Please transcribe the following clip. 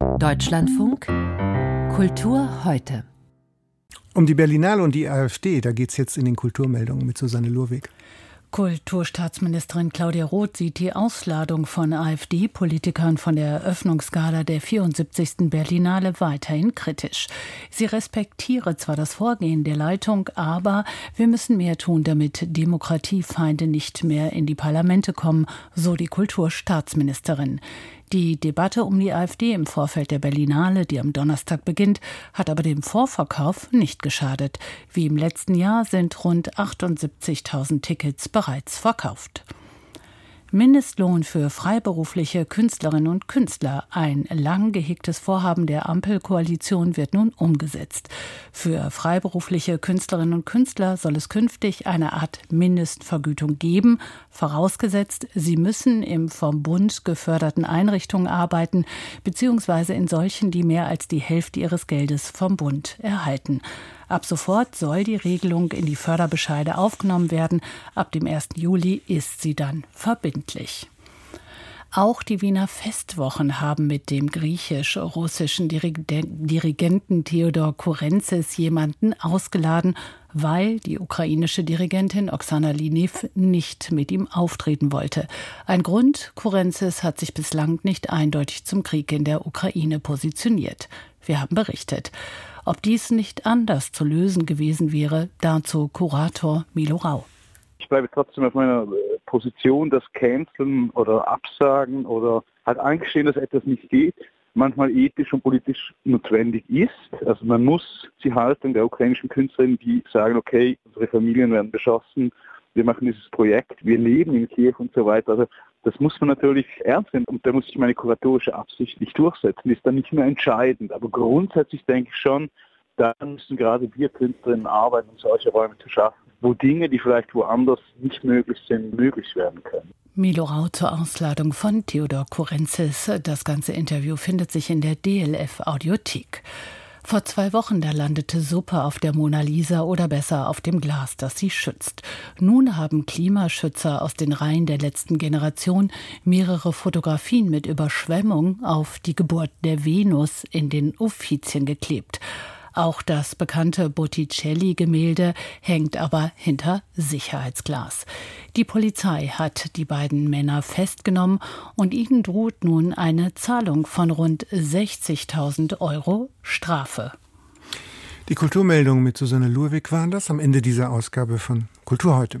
Deutschlandfunk Kultur heute. Um die Berlinale und die AfD, da geht es jetzt in den Kulturmeldungen mit Susanne Lurwig. Kulturstaatsministerin Claudia Roth sieht die Ausladung von AfD-Politikern von der Eröffnungsgala der 74. Berlinale weiterhin kritisch. Sie respektiere zwar das Vorgehen der Leitung, aber wir müssen mehr tun, damit Demokratiefeinde nicht mehr in die Parlamente kommen, so die Kulturstaatsministerin. Die Debatte um die AfD im Vorfeld der Berlinale, die am Donnerstag beginnt, hat aber dem Vorverkauf nicht geschadet. Wie im letzten Jahr sind rund 78.000 Tickets bereits verkauft. Mindestlohn für freiberufliche Künstlerinnen und Künstler. Ein lang gehegtes Vorhaben der Ampelkoalition wird nun umgesetzt. Für freiberufliche Künstlerinnen und Künstler soll es künftig eine Art Mindestvergütung geben, vorausgesetzt, sie müssen im vom Bund geförderten Einrichtungen arbeiten, beziehungsweise in solchen, die mehr als die Hälfte ihres Geldes vom Bund erhalten. Ab sofort soll die Regelung in die Förderbescheide aufgenommen werden. Ab dem 1. Juli ist sie dann verbindlich. Auch die Wiener Festwochen haben mit dem griechisch-russischen Dirigenten Theodor Kurenzis jemanden ausgeladen, weil die ukrainische Dirigentin Oksana Linev nicht mit ihm auftreten wollte. Ein Grund, Kurenzis hat sich bislang nicht eindeutig zum Krieg in der Ukraine positioniert. Wir haben berichtet. Ob dies nicht anders zu lösen gewesen wäre, dazu Kurator Milo Rau. Ich bleibe trotzdem auf meiner äh, Position, dass Canceln oder Absagen oder halt eingestehen, dass etwas nicht geht, manchmal ethisch und politisch notwendig ist. Also man muss die Haltung der ukrainischen Künstlerinnen, die sagen, okay, unsere Familien werden beschossen, wir machen dieses Projekt, wir leben in Kiew und so weiter. Also das muss man natürlich ernst nehmen und da muss ich meine kuratorische Absicht nicht durchsetzen, ist dann nicht mehr entscheidend. Aber grundsätzlich denke ich schon, da müssen gerade wir Künstlerinnen arbeiten, um solche Räume zu schaffen, wo Dinge, die vielleicht woanders nicht möglich sind, möglich werden können. Milo Rau zur Ausladung von Theodor Kurenzis. Das ganze Interview findet sich in der DLF Audiothek. Vor zwei Wochen, da landete Suppe auf der Mona Lisa oder besser auf dem Glas, das sie schützt. Nun haben Klimaschützer aus den Reihen der letzten Generation mehrere Fotografien mit Überschwemmung auf die Geburt der Venus in den Uffizien geklebt. Auch das bekannte Botticelli-Gemälde hängt aber hinter Sicherheitsglas. Die Polizei hat die beiden Männer festgenommen und ihnen droht nun eine Zahlung von rund 60.000 Euro Strafe. Die Kulturmeldungen mit Susanne Luewig waren das am Ende dieser Ausgabe von Kultur heute.